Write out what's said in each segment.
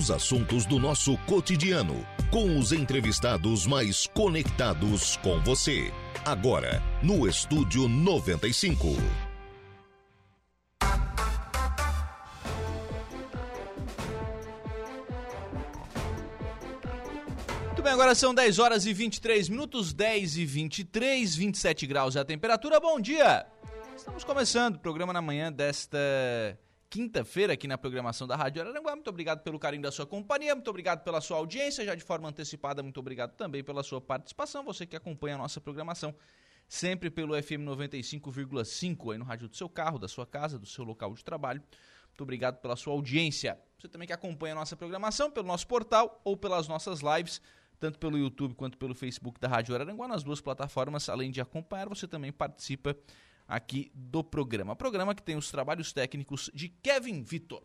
Os assuntos do nosso cotidiano, com os entrevistados mais conectados com você. Agora, no Estúdio 95. Muito bem, agora são 10 horas e 23 minutos, 10 e 23, 27 graus é a temperatura. Bom dia! Estamos começando o programa na manhã desta quinta-feira aqui na programação da Rádio Araranguá. Muito obrigado pelo carinho da sua companhia, muito obrigado pela sua audiência, já de forma antecipada, muito obrigado também pela sua participação, você que acompanha a nossa programação sempre pelo FM 95,5 aí no rádio do seu carro, da sua casa, do seu local de trabalho. Muito obrigado pela sua audiência. Você também que acompanha a nossa programação pelo nosso portal ou pelas nossas lives tanto pelo YouTube quanto pelo Facebook da Rádio Araranguá, nas duas plataformas. Além de acompanhar, você também participa aqui do programa. Programa que tem os trabalhos técnicos de Kevin Vitor.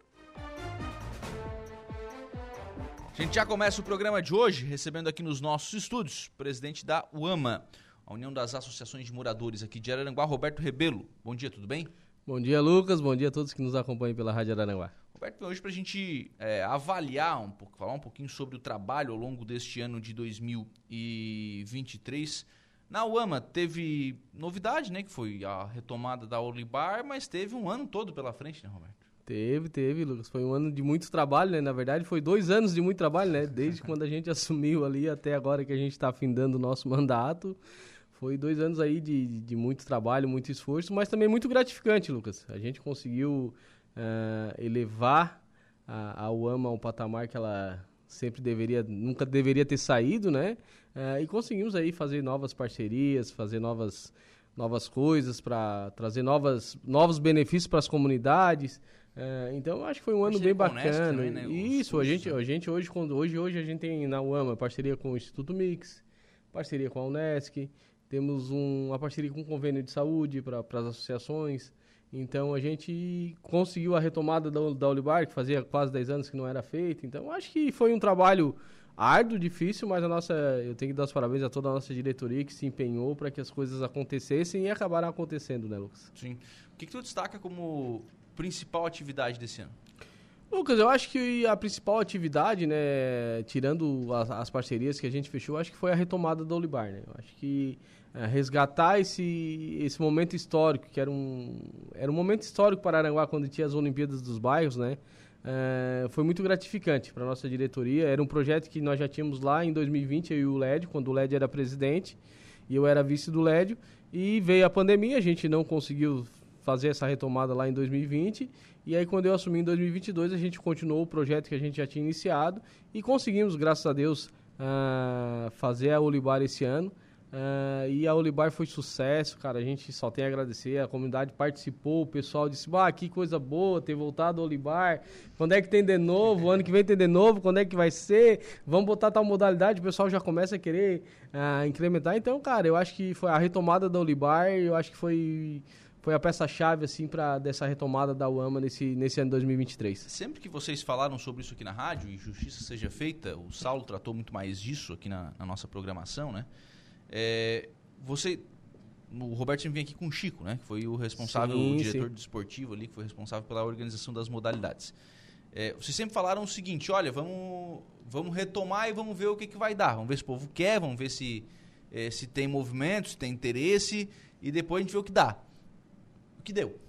A gente já começa o programa de hoje recebendo aqui nos nossos estúdios o presidente da UAMA, a União das Associações de Moradores aqui de Araranguá, Roberto Rebelo. Bom dia, tudo bem? Bom dia, Lucas. Bom dia a todos que nos acompanham pela Rádio Araranguá. Roberto, hoje para a gente é, avaliar um pouco, falar um pouquinho sobre o trabalho ao longo deste ano de 2023. Na UAMA teve novidade, né? Que foi a retomada da Olibar, mas teve um ano todo pela frente, né, Roberto? Teve, teve, Lucas. Foi um ano de muito trabalho, né? Na verdade, foi dois anos de muito trabalho, né? Desde quando a gente assumiu ali até agora que a gente está findando o nosso mandato. Foi dois anos aí de, de muito trabalho, muito esforço, mas também muito gratificante, Lucas. A gente conseguiu uh, elevar a, a UAMA a um patamar que ela sempre deveria, nunca deveria ter saído, né? Uh, e conseguimos aí fazer novas parcerias, fazer novas, novas coisas para trazer novas, novos benefícios para as comunidades. Uh, então acho que foi um ano bem bacana. Também, né? Isso, a gente, a gente hoje, hoje, hoje a gente tem na UAMA parceria com o Instituto Mix, parceria com a Unesc, temos um, uma parceria com o convênio de saúde para as associações. Então a gente conseguiu a retomada da, da Olibar, que fazia quase 10 anos que não era feita. Então acho que foi um trabalho árduo, difícil, mas a nossa, eu tenho que dar os parabéns a toda a nossa diretoria que se empenhou para que as coisas acontecessem e acabaram acontecendo, né, Lucas? Sim. O que, que tu destaca como principal atividade desse ano? Lucas, eu acho que a principal atividade, né, tirando as, as, parcerias que a gente fechou, acho que foi a retomada da Olibar, né? Eu acho que é, resgatar esse, esse momento histórico, que era um, era um momento histórico para Aranguá quando tinha as Olimpíadas dos Bairros, né? É, foi muito gratificante para a nossa diretoria. Era um projeto que nós já tínhamos lá em 2020, eu e o Lédio, quando o Lédio era presidente e eu era vice do Lédio. E veio a pandemia, a gente não conseguiu fazer essa retomada lá em 2020 e aí, quando eu assumi em 2022, a gente continuou o projeto que a gente já tinha iniciado e conseguimos, graças a Deus, uh, fazer a Olibar esse ano. Uh, e a Olibar foi sucesso, cara. A gente só tem a agradecer. A comunidade participou, o pessoal disse: Ah, que coisa boa ter voltado ao Olibar. Quando é que tem de novo? Ano que vem tem de novo? Quando é que vai ser? Vamos botar tal modalidade. O pessoal já começa a querer uh, incrementar. Então, cara, eu acho que foi a retomada da Olibar. Eu acho que foi foi a peça-chave assim para dessa retomada da UAMA nesse, nesse ano 2023. Sempre que vocês falaram sobre isso aqui na rádio e justiça seja feita, o Saulo tratou muito mais disso aqui na, na nossa programação, né? É, você, o Roberto sempre vem aqui com o Chico, né? Que foi o responsável, sim, o diretor sim. desportivo ali, que foi responsável pela organização das modalidades. É, vocês sempre falaram o seguinte, olha, vamos, vamos retomar e vamos ver o que, que vai dar. Vamos ver se o povo quer, vamos ver se, é, se tem movimento, se tem interesse, e depois a gente vê o que dá que deu?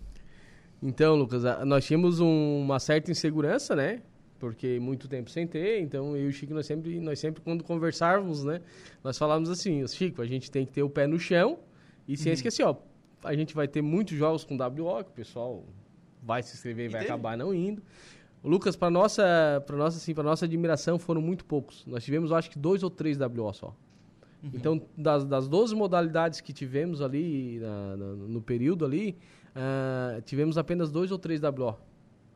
Então, Lucas, nós tínhamos um, uma certa insegurança, né? Porque muito tempo sem ter, então eu e o Chico, nós sempre, nós sempre quando conversávamos, né? Nós falávamos assim, Chico, a gente tem que ter o pé no chão e sem uhum. esquecer, ó, a gente vai ter muitos jogos com WO, que o pessoal vai se inscrever e, vai teve? acabar não indo. O Lucas, para nossa, para nossa, assim, para nossa admiração, foram muito poucos. Nós tivemos, acho que dois ou três WO só. Uhum. Então, das, das 12 modalidades que tivemos ali na, na, no período ali, uh, tivemos apenas dois ou três WO.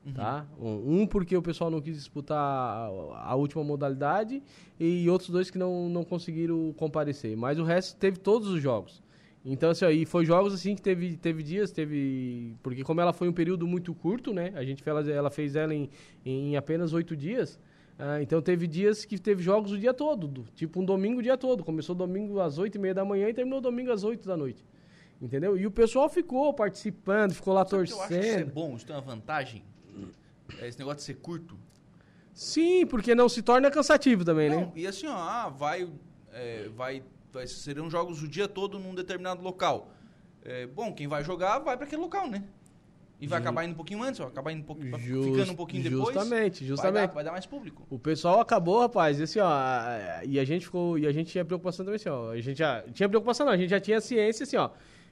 Uhum. Tá? Um, porque o pessoal não quis disputar a, a, última modalidade e outros dois que não, não conseguiram comparecer. Mas o resto teve todos os jogos. Então, assim, aí foi jogos assim que teve, teve dias, teve. Porque como ela foi um período muito curto, né? A gente ela, ela fez ela em, em apenas oito dias. Ah, então teve dias que teve jogos o dia todo, do, tipo um domingo o dia todo. Começou domingo às oito e meia da manhã e terminou domingo às oito da noite. Entendeu? E o pessoal ficou participando, ficou lá Sabe torcendo. Que eu acho que isso é bom, isso tem uma vantagem. É esse negócio de ser curto. Sim, porque não se torna cansativo também, Não, né? e assim, ó, ah, vai, é, vai, vai. Serão jogos o dia todo num determinado local. É, bom, quem vai jogar vai para aquele local, né? E vai acabar indo um pouquinho antes, vai acabar indo um pouquinho, Just- ficando um pouquinho depois. Justamente, Vai justamente. dar, vai dar mais público. O pessoal acabou, rapaz, e assim, ó, e a gente ficou, e a gente tinha preocupação também, assim, ó, a gente já, tinha preocupação não, a gente já tinha ciência, assim, ó,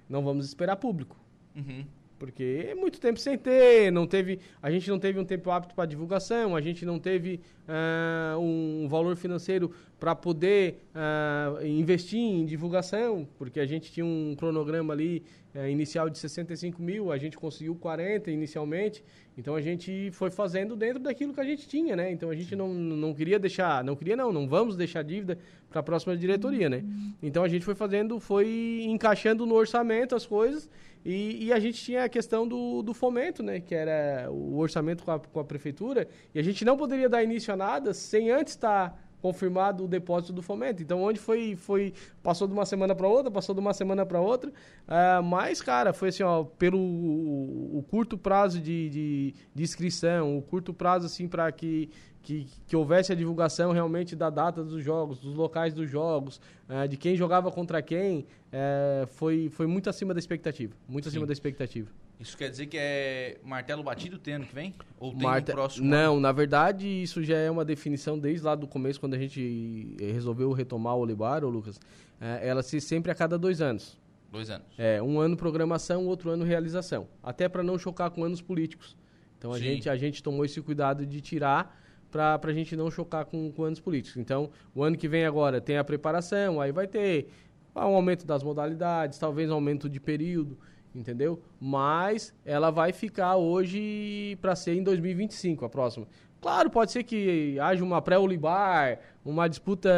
não vamos esperar público, Uhum. Porque é muito tempo sem ter, não teve, a gente não teve um tempo apto para divulgação, a gente não teve ah, um valor financeiro para poder ah, investir em divulgação, porque a gente tinha um cronograma ali eh, inicial de 65 mil, a gente conseguiu 40 inicialmente, então a gente foi fazendo dentro daquilo que a gente tinha, né? Então a gente não, não queria deixar, não queria não, não vamos deixar dívida para a próxima diretoria, né? Então a gente foi fazendo, foi encaixando no orçamento as coisas e, e a gente tinha a questão do, do fomento, né? Que era o orçamento com a, com a prefeitura e a gente não poderia dar início a nada sem antes estar confirmado o depósito do fomento. Então, onde foi, foi passou de uma semana para outra, passou de uma semana para outra, ah, mas, cara, foi assim, ó, pelo o, o curto prazo de, de, de inscrição, o curto prazo, assim, para que, que, que houvesse a divulgação realmente da data dos jogos, dos locais dos jogos, ah, de quem jogava contra quem, eh, foi, foi muito acima da expectativa, muito acima Sim. da expectativa. Isso quer dizer que é martelo batido tem ano que vem? Ou tem um próximo? Não, na verdade, isso já é uma definição desde lá do começo, quando a gente eh, resolveu retomar o Olibar, ô Lucas. Eh, ela se sempre a cada dois anos. Dois anos. É, um ano programação, outro ano realização. Até para não chocar com anos políticos. Então a Sim. gente, a gente tomou esse cuidado de tirar para a gente não chocar com, com anos políticos. Então, o ano que vem agora tem a preparação, aí vai ter ah, um aumento das modalidades, talvez um aumento de período, entendeu? Mas ela vai ficar hoje para ser em 2025, a próxima. Claro, pode ser que haja uma pré-Olibar, uma disputa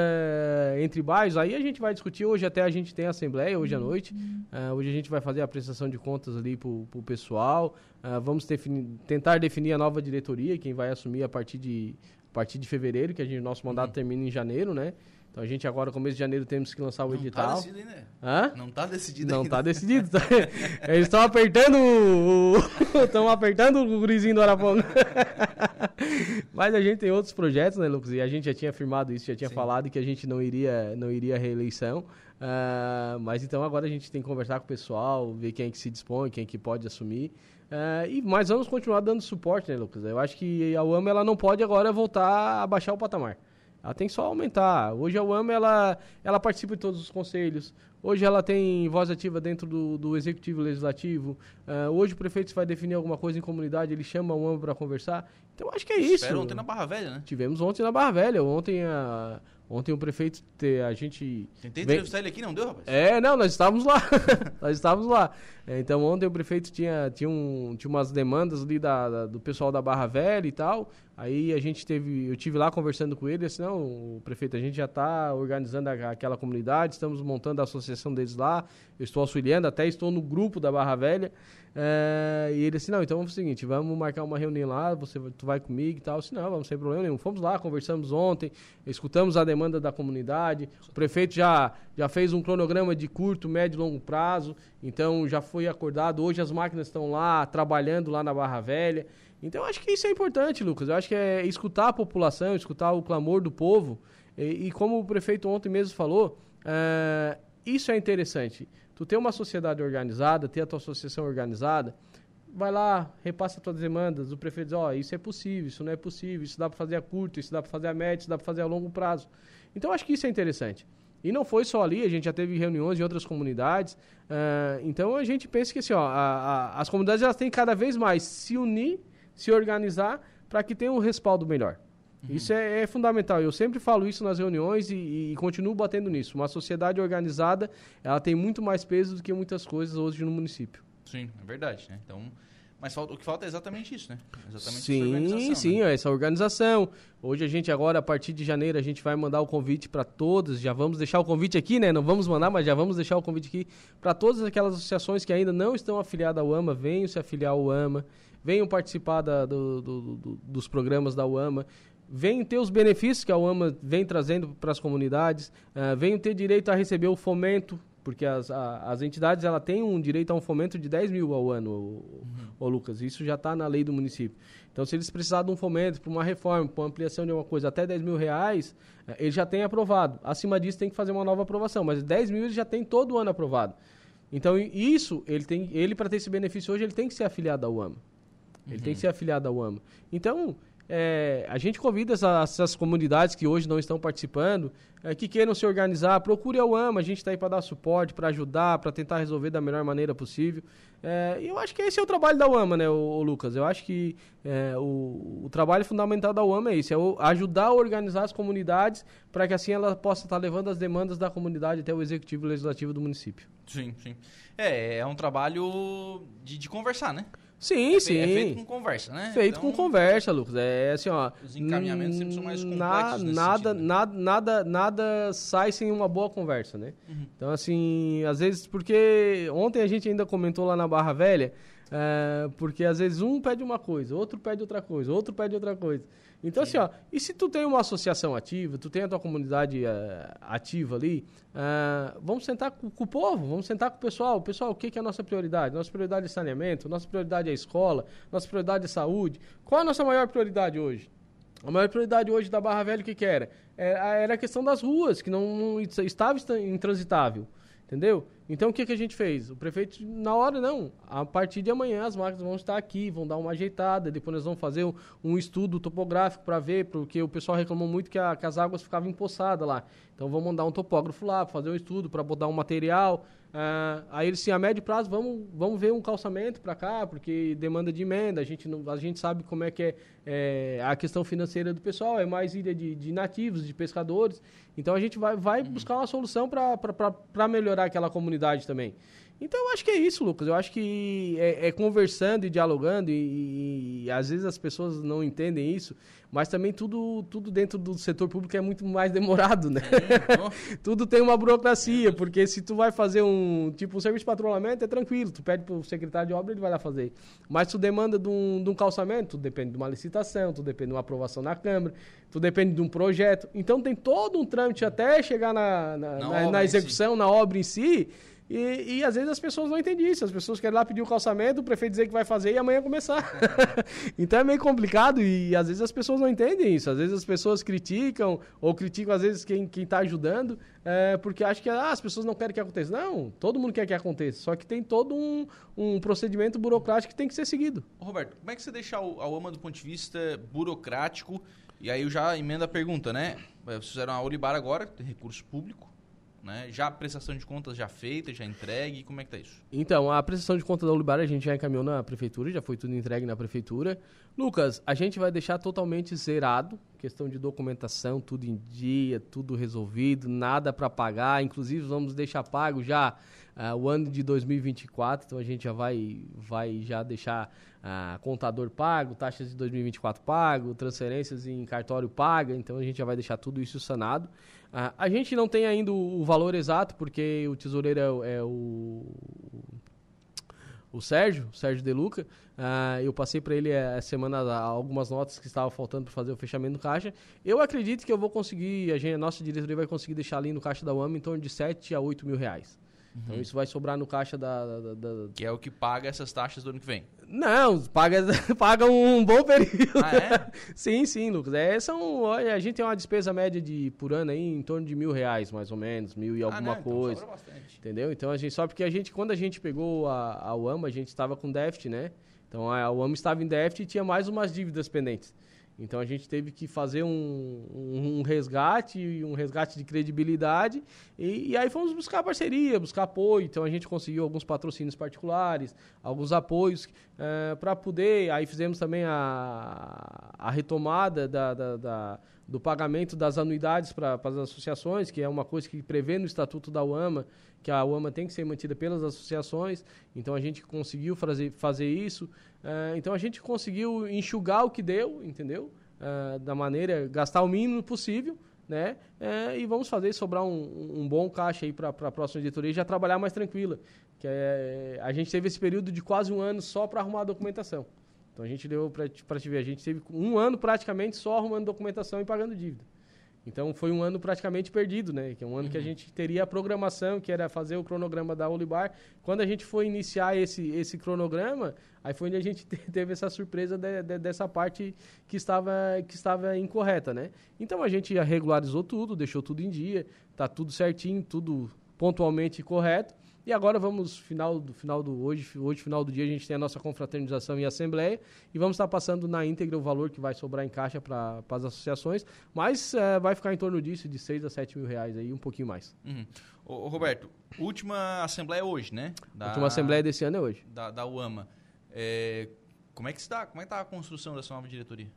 entre bairros, aí a gente vai discutir. Hoje até a gente tem assembleia, hoje à noite. Ah, hoje a gente vai fazer a prestação de contas ali pro, pro pessoal. Ah, vamos defini- tentar definir a nova diretoria, quem vai assumir a partir de, a partir de fevereiro, que a gente, nosso mandato termina em janeiro, né? Então a gente agora, começo de janeiro, temos que lançar o Não tá edital. decidido ainda. Hã? Não tá decidido Não ainda. tá decidido. tá? Eles estão apertando o. Estão apertando o gurizinho do Araponga. Mas a gente tem outros projetos, né, Lucas? E a gente já tinha afirmado isso, já tinha Sim. falado que a gente não iria, não iria à reeleição. Ah, mas então agora a gente tem que conversar com o pessoal, ver quem é que se dispõe, quem é que pode assumir. Ah, e, mas vamos continuar dando suporte, né, Lucas? Eu acho que a UAMA ela não pode agora voltar a baixar o patamar. Ela tem que só aumentar. Hoje a UAMA ela, ela participa de todos os conselhos. Hoje ela tem voz ativa dentro do, do executivo legislativo. Ah, hoje o prefeito vai definir alguma coisa em comunidade, ele chama a UAMA para conversar. Então acho que é isso. Ontem na Barra Velha, né? Tivemos ontem na Barra Velha. Ontem, a, ontem o prefeito, te- a gente. Tentei vem- entrevistar ele aqui, não deu, rapaz? É, não, nós estávamos lá. nós estávamos lá. É, então ontem o prefeito tinha, tinha, um, tinha umas demandas ali da, da- do pessoal da Barra Velha e tal. Aí a gente teve, eu tive lá conversando com ele, assim, não, o prefeito, a gente já está organizando a- aquela comunidade, estamos montando a associação deles lá, eu estou auxiliando, até estou no grupo da Barra Velha. É, e ele assim, não, então vamos o seguinte, vamos marcar uma reunião lá, você, tu vai comigo e tal. Assim, não, vamos sem problema nenhum. Fomos lá, conversamos ontem, escutamos a demanda da comunidade. O prefeito já, já fez um cronograma de curto, médio e longo prazo, então já foi acordado. Hoje as máquinas estão lá, trabalhando lá na Barra Velha. Então eu acho que isso é importante, Lucas. Eu acho que é escutar a população, escutar o clamor do povo. E, e como o prefeito ontem mesmo falou, é, isso é interessante. Tu ter uma sociedade organizada, ter a tua associação organizada, vai lá, repassa as tuas demandas. O prefeito diz, ó, isso é possível, isso não é possível, isso dá para fazer a curto, isso dá para fazer a médio, isso dá para fazer a longo prazo. Então, acho que isso é interessante. E não foi só ali, a gente já teve reuniões em outras comunidades. ah, então, a gente pensa que assim, ó, a- a- as comunidades elas têm cada vez mais se unir, se organizar, para que tenha um respaldo melhor. Isso é, é fundamental. Eu sempre falo isso nas reuniões e, e continuo batendo nisso. Uma sociedade organizada, ela tem muito mais peso do que muitas coisas hoje no município. Sim, é verdade, né? Então, mas falta- o que falta é exatamente isso, né? Exatamente Sim, sim, né? essa organização. Hoje a gente agora, a partir de janeiro, a gente vai mandar o convite para todas. Já vamos deixar o convite aqui, né? Não vamos mandar, mas já vamos deixar o convite aqui para todas aquelas associações que ainda não estão afiliadas ao AMA. Venham se afiliar ao AMA, venham participar da- do- do- do- dos programas da UAMA. Venham ter os benefícios que a UAMA vem trazendo para as comunidades, ah, venham ter direito a receber o fomento porque as, a, as entidades ela têm um direito a um fomento de 10 mil ao ano, o, uhum. Lucas. Isso já está na lei do município. Então, se eles precisarem de um fomento para uma reforma, para uma ampliação de alguma coisa, até 10 mil reais, eh, ele já tem aprovado. Acima disso, tem que fazer uma nova aprovação. Mas 10 mil ele já tem todo ano aprovado. Então, isso, ele, tem, ele para ter esse benefício hoje, ele tem que ser afiliado à UAMA. Ele uhum. tem que ser afiliado à UAMA. Então, é, a gente convida essa, essas comunidades que hoje não estão participando, é, que queiram se organizar, procure a UAMA, a gente está aí para dar suporte, para ajudar, para tentar resolver da melhor maneira possível. É, eu acho que esse é o trabalho da UAMA, né, o, o Lucas? Eu acho que é, o, o, trabalho fundamental da UAMA é isso, é o, ajudar a organizar as comunidades para que assim ela possa estar tá levando as demandas da comunidade até o executivo legislativo do município. Sim, sim. É, é um trabalho de, de conversar, né? Sim, é, sim. É feito com conversa, né? Feito então, com conversa, Lucas. É assim, ó. Os encaminhamentos sempre são mais complexos na, nada, sentido, nada, nada, nada sai sem uma boa conversa, né? Uhum. Então, assim, às vezes, porque ontem a gente ainda comentou lá na Barra Velha, é, porque às vezes um pede uma coisa, outro pede outra coisa, outro pede outra coisa. Então, Sim. assim, ó, e se tu tem uma associação ativa, tu tem a tua comunidade uh, ativa ali, uh, vamos sentar com, com, o povo, vamos sentar com o pessoal. Pessoal, o que, que é a nossa prioridade? Nossa prioridade é saneamento, nossa prioridade é a escola, nossa prioridade é saúde. Qual a nossa maior prioridade hoje? A maior prioridade hoje da Barra Velha, o que, que era? Era, era a questão das ruas, que não, não estava intransitável. Entendeu? Então o que, que a gente fez? O prefeito, na hora, não. A partir de amanhã as máquinas vão estar aqui, vão dar uma ajeitada, depois nós vamos fazer um, um estudo topográfico para ver, porque o pessoal reclamou muito que, a, que, as águas ficavam empoçadas lá. Então vamos mandar um topógrafo lá fazer um estudo, para botar um material. Uh, aí eles sim, a médio prazo, vamos, vamos ver um calçamento para cá, porque demanda de emenda, a gente, não, a gente sabe como é que é, é, a questão financeira do pessoal, é mais ilha de, de nativos, de pescadores. Então a gente vai, vai uhum. buscar uma solução para melhorar aquela comunidade também. Então eu acho que é isso, Lucas. Eu acho que é, é conversando e dialogando, e, e, às vezes as pessoas não entendem isso, mas também tudo, tudo dentro do setor público é muito mais demorado, né? tudo tem uma burocracia, porque se tu vai fazer um tipo um serviço de patrulhamento, é tranquilo, tu pede pro secretário de obra, ele vai lá fazer. Mas tu demanda de um, de um calçamento, tu depende de uma licitação, tu depende de uma aprovação na Câmara, tu depende de um projeto. Então tem todo um trâmite até chegar na, na, na, na execução, si. na obra em si e, e, às vezes as pessoas não entendem isso. As pessoas querem lá pedir o calçamento, o prefeito dizer que vai fazer e amanhã começar. então é meio complicado e às vezes as pessoas não entendem isso. Às vezes as pessoas criticam ou criticam às vezes quem está ajudando é, porque acham que ah, as pessoas não querem que aconteça. Não, todo mundo quer que aconteça. Só que tem todo um, um procedimento burocrático que tem que ser seguido. Roberto, como é que você deixa a UAMA do ponto de vista burocrático? E aí eu já emendo a pergunta, né? Vocês fizeram a Olibar agora, tem recurso público né? Já a prestação de contas já feita, já entregue, como é que tá isso? Então, a prestação de contas da Ulibar a gente já encaminhou na prefeitura, já foi tudo entregue na prefeitura. Lucas, a gente vai deixar totalmente zerado, questão de documentação, tudo em dia, tudo resolvido, nada para pagar, inclusive vamos deixar pago já uh, o ano de 2024, então a gente já vai, vai já deixar uh, contador pago, taxas de 2024 pago, transferências em cartório paga, então a gente já vai deixar tudo isso sanado. Uh, a gente não tem ainda o, valor exato, porque o tesoureiro é, é o o Sérgio, Sérgio De Luca. Uh, eu passei para ele essa semana algumas notas que estavam faltando para fazer o fechamento do caixa. Eu acredito que eu vou conseguir, a, gente, a nossa diretoria vai conseguir deixar ali no caixa da UAM em torno de 7 a 8 mil reais. Então, uhum. Então isso vai sobrar no caixa da, da, da, Que é o que paga essas taxas do ano que vem. Não, paga, paga um bom período. Ah, é? sim, sim, Lucas. É, são, a gente tem uma despesa média de, por ano aí em torno de mil reais, mais ou menos, mil e ah, alguma né? coisa. Então. Entendeu? Então a gente, só porque a gente, quando a gente pegou a, a UAMA, a gente estava com déficit, né? Então a UAMA estava em déficit e tinha mais umas dívidas pendentes. Então a gente teve que fazer um, um, um resgate, um resgate de credibilidade, e, e, aí fomos buscar parceria, buscar apoio. Então a gente conseguiu alguns patrocínios particulares, alguns apoios eh, para poder. Aí fizemos também a, a retomada da, da, da do pagamento das anuidades para as associações, que é uma coisa que prevê no Estatuto da UAMA, que a UAMA tem que ser mantida pelas associações. Então a gente conseguiu fazer, fazer isso. Uh, então a gente conseguiu enxugar o que deu, entendeu? Uh, da maneira, gastar o mínimo possível, né? Uh, e vamos fazer sobrar um, um bom caixa aí para a próxima diretoria e já trabalhar mais tranquila. Que é, a gente teve esse período de quase um ano só para arrumar a documentação. Então a gente deu para te ver, a gente teve um ano praticamente só arrumando documentação e pagando dívida. Então foi um ano praticamente perdido, né? Que é um ano uhum. que a uhum. gente teria a programação, que era fazer o cronograma da Olibar. Quando a gente foi iniciar esse, esse cronograma, aí foi onde a gente teve essa surpresa de, de, dessa parte que estava, que estava incorreta, né? Então a gente regularizou tudo, deixou tudo em dia, tá tudo certinho, tudo pontualmente correto. E agora vamos, final do, final do hoje, hoje, final do dia, a gente tem a nossa confraternização e assembleia e vamos estar passando na íntegra o valor que vai sobrar em caixa para as associações, mas é, vai ficar em torno disso, de 6 a 7 mil reais aí, um pouquinho mais. Uhum. Ô, Roberto, última assembleia é hoje, né? Da, última assembleia desse ano é hoje. Da, da UAMA. É, como é que está? Como é que está a construção dessa nova diretoria?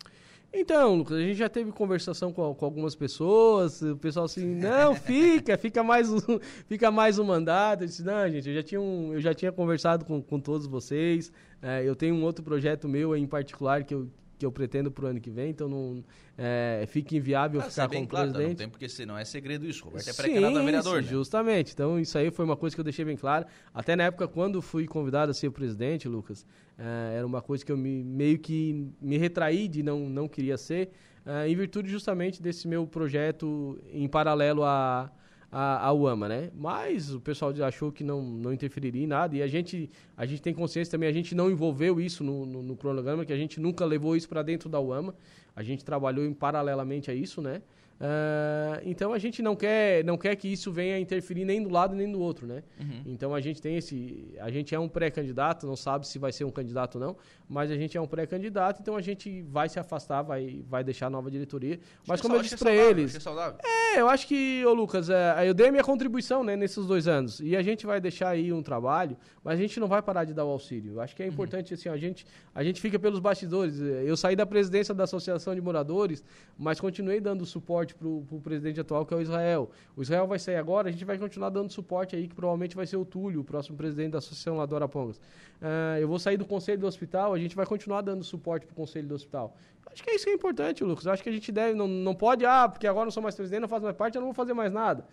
Então, Lucas, a gente já teve conversação com, com, algumas pessoas, o pessoal assim, não, fica, fica mais um, fica mais um mandato. Eu disse, não, gente, eu já tinha, um, eu já tinha conversado com, com todos vocês. É, eu tenho um outro projeto meu em particular que eu, que eu pretendo para o ano que vem, então não é, fica inviável ah, ficar como claro, presidente. Não tem porque senão é segredo isso, Roberto é pré-candidato a vereador. Sim, né? justamente. Então isso aí foi uma coisa que eu deixei bem claro. Até na época quando fui convidado a ser presidente, Lucas, é, era uma coisa que eu me, meio que me retraí de não, não queria ser, é, em virtude justamente desse meu projeto em paralelo a a, a UAMA, né? Mas o pessoal achou que não, não interferiria em nada e a gente, a gente tem consciência também, a gente não envolveu isso no, no, no cronograma, que a gente nunca levou isso para dentro da UAMA, a gente trabalhou em paralelamente a isso, né? Uh, então a gente não quer, não quer que isso venha interferir nem do lado nem do outro, né? Uhum. Então a gente tem esse, a gente é um pré-candidato, não sabe se vai ser um candidato ou não, mas a gente é um pré-candidato, então a gente vai se afastar, vai, vai deixar a nova diretoria. Mas como eu disse para eles, é, eu acho que, ô Lucas, é, eu dei a minha contribuição, né, nesses dois anos e a gente vai deixar aí um trabalho, mas a gente não vai parar de dar o auxílio. Eu acho que é uhum. importante uhum. assim, a gente, a gente fica pelos bastidores. Eu saí da presidência da associação de moradores, mas continuei dando suporte suporte para o presidente atual, que é o Israel. O Israel vai sair agora, a gente vai continuar dando suporte aí, que provavelmente vai ser o Túlio, o próximo presidente da Associação lá do Arapongas. Uh, eu vou sair do conselho do hospital, a gente vai continuar dando suporte para o conselho do hospital. Acho que é isso que é importante, Lucas. Acho que a gente deve, não, não pode, ah, porque agora não sou mais presidente, não faço mais parte, eu não vou fazer mais nada.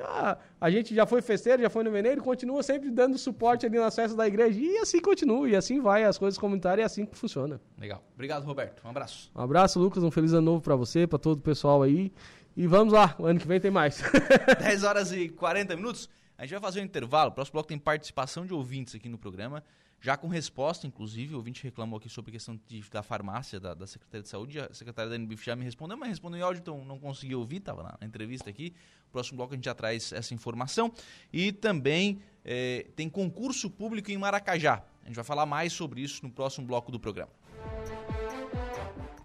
Ah, a gente já foi festeiro, já foi no Veneiro, continua sempre dando suporte ali nas festas da igreja e assim continua, e assim vai, as coisas comunitárias é assim que funciona. Legal. Obrigado, Roberto. Um abraço. Um abraço, Lucas. Um feliz ano novo para você, para todo o pessoal aí. E vamos lá, o ano que vem tem mais. 10 horas e 40 minutos. A gente vai fazer um intervalo. O próximo bloco tem participação de ouvintes aqui no programa, já com resposta, inclusive. O ouvinte reclamou aqui sobre a questão de, da farmácia, da, da Secretaria de Saúde. A secretária da NBF já me respondeu, mas respondeu em áudio, então não consegui ouvir, estava na, entrevista aqui. Próximo bloco a gente já traz essa informação. E também é, tem concurso público em Maracajá. A gente vai falar mais sobre isso no próximo bloco do programa.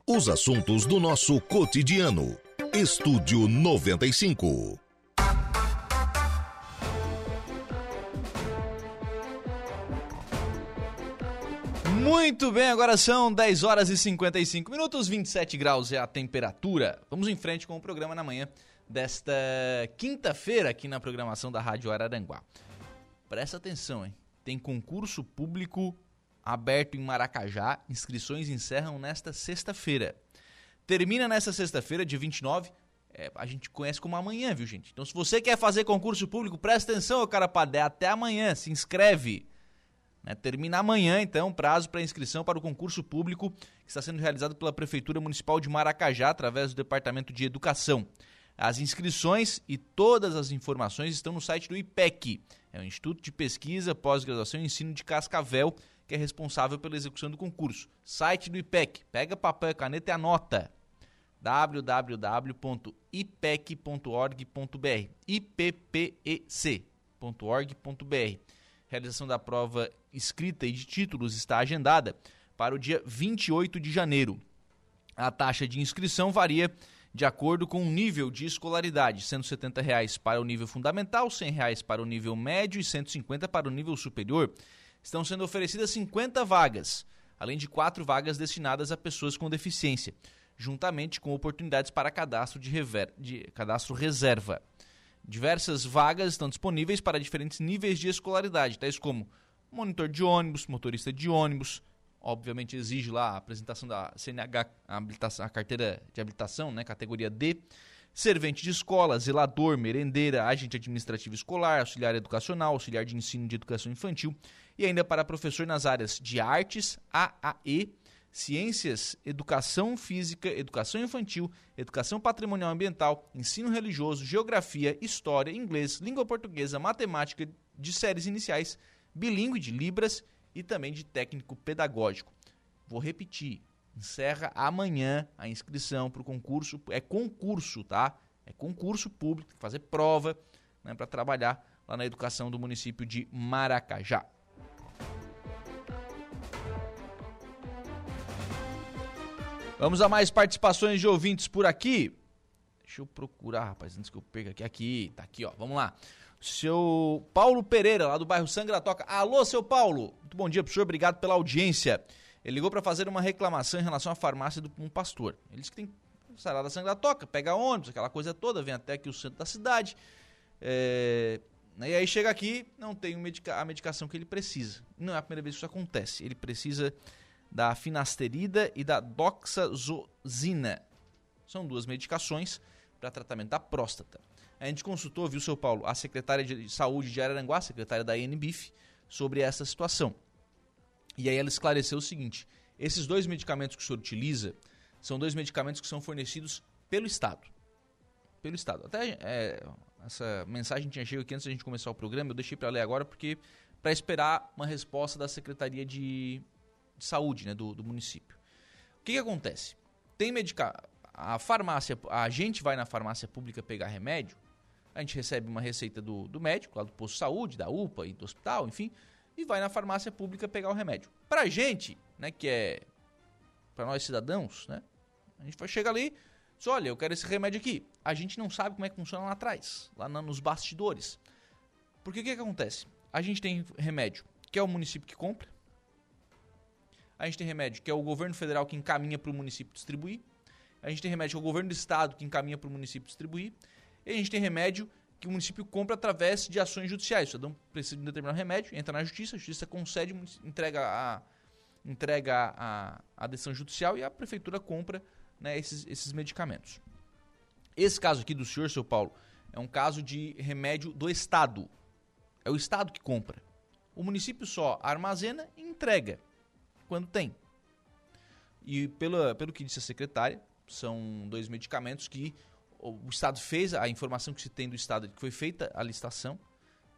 Os assuntos do nosso cotidiano. Estúdio 95. Muito bem, agora são 10 horas e 55 minutos, 27 graus é a temperatura. Vamos em frente com o programa na manhã desta quinta-feira aqui na programação da Rádio Araranguá. Presta atenção, hein? Tem concurso público aberto em Maracajá. Inscrições encerram nesta sexta-feira. Termina nessa sexta-feira, dia 29. É, a gente conhece como amanhã, viu, gente? Então, se você quer fazer concurso público, presta atenção, cara padé, até amanhã, se inscreve. Né? Termina amanhã, então, prazo para inscrição para o concurso público que está sendo realizado pela Prefeitura Municipal de Maracajá, através do Departamento de Educação. As inscrições e todas as informações estão no site do IPEC, é o Instituto de Pesquisa, Pós-Graduação e Ensino de Cascavel, que é responsável pela execução do concurso. Site do IPEC, pega papel caneta e anota. www.ipec.org.br ippec.org.br Realização da prova escrita e de títulos está agendada para o dia 28 de janeiro. A taxa de inscrição varia de acordo com o nível de escolaridade, 70 reais para o nível fundamental, 100 reais para o nível médio e R$ 150 para o nível superior. Estão sendo oferecidas 50 vagas, além de quatro vagas destinadas a pessoas com deficiência juntamente com oportunidades para cadastro de, rever, de cadastro reserva. Diversas vagas estão disponíveis para diferentes níveis de escolaridade, tais como monitor de ônibus, motorista de ônibus, obviamente exige lá a apresentação da CNH, a, a carteira de habilitação, né, categoria D, servente de escola, zelador, merendeira, agente administrativo escolar, auxiliar educacional, auxiliar de ensino de educação infantil. E ainda para professor nas áreas de artes, AAE, ciências, educação física, educação infantil, educação patrimonial ambiental, ensino religioso, geografia, história, inglês, língua portuguesa, matemática de séries iniciais, bilíngue de Libras e também de técnico pedagógico. Vou repetir, encerra amanhã a inscrição para o concurso, é concurso, tá? É concurso público, tem que fazer prova né, para trabalhar lá na educação do município de Maracajá. Vamos a mais participações de ouvintes por aqui. Deixa eu procurar, rapaz, antes que eu pegue aqui. Aqui, tá aqui, ó. Vamos lá. Seu Paulo Pereira, lá do bairro Sangra Toca. Alô, seu Paulo. Muito bom dia pro senhor, obrigado pela audiência. Ele ligou para fazer uma reclamação em relação à farmácia de um pastor. Ele disse que tem sarada Sangra Toca, pega ônibus, aquela coisa toda, vem até aqui o centro da cidade. É... E aí chega aqui, não tem a medicação que ele precisa. Não é a primeira vez que isso acontece. Ele precisa da finasterida e da doxazosina. São duas medicações para tratamento da próstata. A gente consultou, viu, seu Paulo, a secretária de saúde de Araranguá, a secretária da NBIF, sobre essa situação. E aí ela esclareceu o seguinte: esses dois medicamentos que o senhor utiliza são dois medicamentos que são fornecidos pelo Estado. Pelo Estado. Até é, essa mensagem tinha chegado aqui antes da gente começar o programa, eu deixei para ler agora porque para esperar uma resposta da Secretaria de de saúde né, do, do município. O que, que acontece? Tem medica a farmácia, a gente vai na farmácia pública pegar remédio, a gente recebe uma receita do, do médico, lá do posto de saúde, da UPA e do hospital, enfim, e vai na farmácia pública pegar o remédio. Pra gente, né, que é para nós cidadãos, né, a gente vai chegar ali, diz, olha, eu quero esse remédio aqui. A gente não sabe como é que funciona lá atrás, lá nos bastidores. Porque o que, que acontece? A gente tem remédio que é o município que compra, a gente tem remédio que é o governo federal que encaminha para o município distribuir. A gente tem remédio que é o governo do estado que encaminha para o município distribuir. E a gente tem remédio que o município compra através de ações judiciais. O cidadão precisa de um determinado remédio, entra na justiça, a justiça concede, entrega a, entrega a, a decisão judicial e a prefeitura compra né, esses, esses medicamentos. Esse caso aqui do senhor, seu Paulo, é um caso de remédio do Estado. É o Estado que compra. O município só armazena e entrega quando tem. E pelo, pelo que disse a secretária, são dois medicamentos que o Estado fez, a informação que se tem do Estado que foi feita a licitação,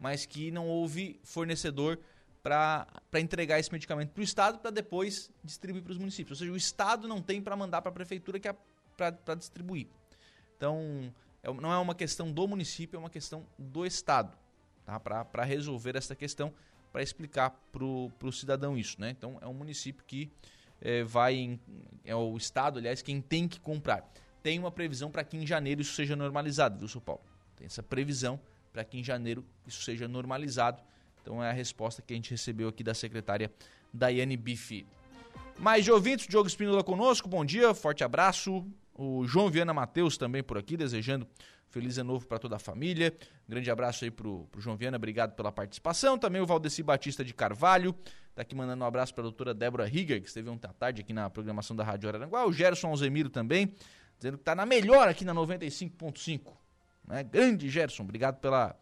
mas que não houve fornecedor para entregar esse medicamento para o Estado para depois distribuir para os municípios. Ou seja, o Estado não tem para mandar para a Prefeitura que é para distribuir. Então, é, não é uma questão do município, é uma questão do Estado tá? para resolver essa questão para explicar para o cidadão isso, né? Então é um município que é, vai em, é o estado, aliás, quem tem que comprar. Tem uma previsão para que em janeiro isso seja normalizado, viu, São Paulo? Tem essa previsão para que em janeiro isso seja normalizado. Então é a resposta que a gente recebeu aqui da secretária Daiane Bife. Mais de ouvintes, Diogo Espínola conosco, bom dia, forte abraço. O João Viana Matheus também por aqui, desejando Feliz ano novo para toda a família. Um grande abraço aí pro, pro João Viana, obrigado pela participação. Também o Valdeci Batista de Carvalho, tá aqui mandando um abraço para a doutora Débora Rieger, que esteve ontem à tarde aqui na programação da Rádio Araranguá. O Gerson Alzemiro também, dizendo que tá na melhor aqui na 95.5. Né? Grande Gerson, obrigado pela,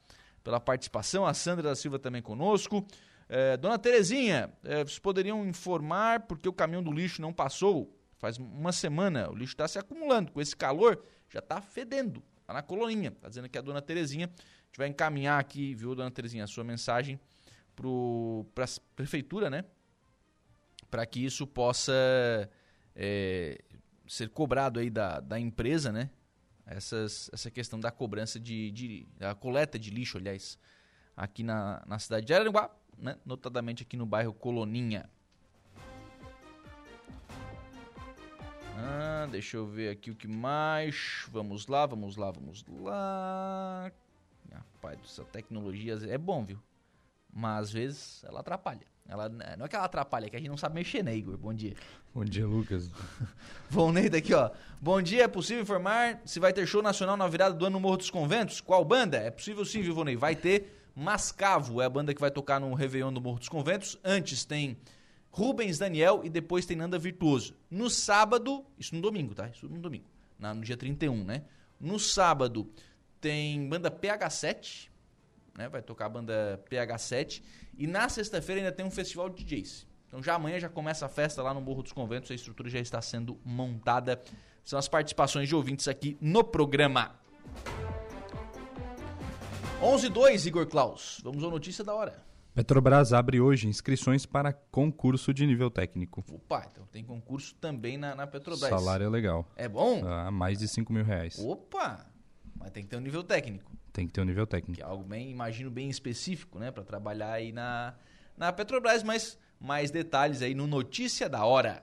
pela participação. A Sandra da Silva também conosco. É, Dona Terezinha, é, vocês poderiam informar porque o caminhão do lixo não passou? Faz uma semana, o lixo está se acumulando. Com esse calor, já está fedendo. Tá na coloninha. Tá dizendo que a dona Terezinha. Vai encaminhar aqui, viu, dona Terezinha, a sua mensagem para a prefeitura, né? Para que isso possa é, ser cobrado aí da, da empresa, né? Essas, essa questão da cobrança de, de da coleta de lixo, aliás, aqui na, na cidade de Araranguá, né? notadamente aqui no bairro Coloninha. Ah, deixa eu ver aqui o que mais. Vamos lá, vamos lá, vamos lá. Rapaz, essa tecnologia é bom, viu? Mas às vezes ela atrapalha. Ela, não é que ela atrapalha, é que a gente não sabe mexer, né, Igor? Bom dia. Bom dia, Lucas. Ney daqui, ó. Bom dia, é possível informar se vai ter show nacional na virada do ano no Morro dos Conventos? Qual banda? É possível sim, viu, Ney? Vai ter Mascavo, é a banda que vai tocar no Réveillon do Morro dos Conventos. Antes tem Rubens Daniel e depois tem Nanda Virtuoso. No sábado, isso no domingo, tá? Isso no domingo, no dia 31, né? No sábado tem banda PH7, né? Vai tocar a banda PH7 e na sexta-feira ainda tem um festival de DJs. Então já amanhã já começa a festa lá no Morro dos Conventos, a estrutura já está sendo montada. São as participações de ouvintes aqui no programa. 11 2 Igor Klaus. Vamos à notícia da hora. Petrobras abre hoje inscrições para concurso de nível técnico. Opa, então tem concurso também na, na Petrobras. Salário é legal. É bom? Ah, mais de 5 mil reais. Opa! Mas tem que ter um nível técnico. Tem que ter um nível técnico. Que é algo bem, imagino, bem específico, né? Para trabalhar aí na, na Petrobras, mas mais detalhes aí no Notícia da Hora.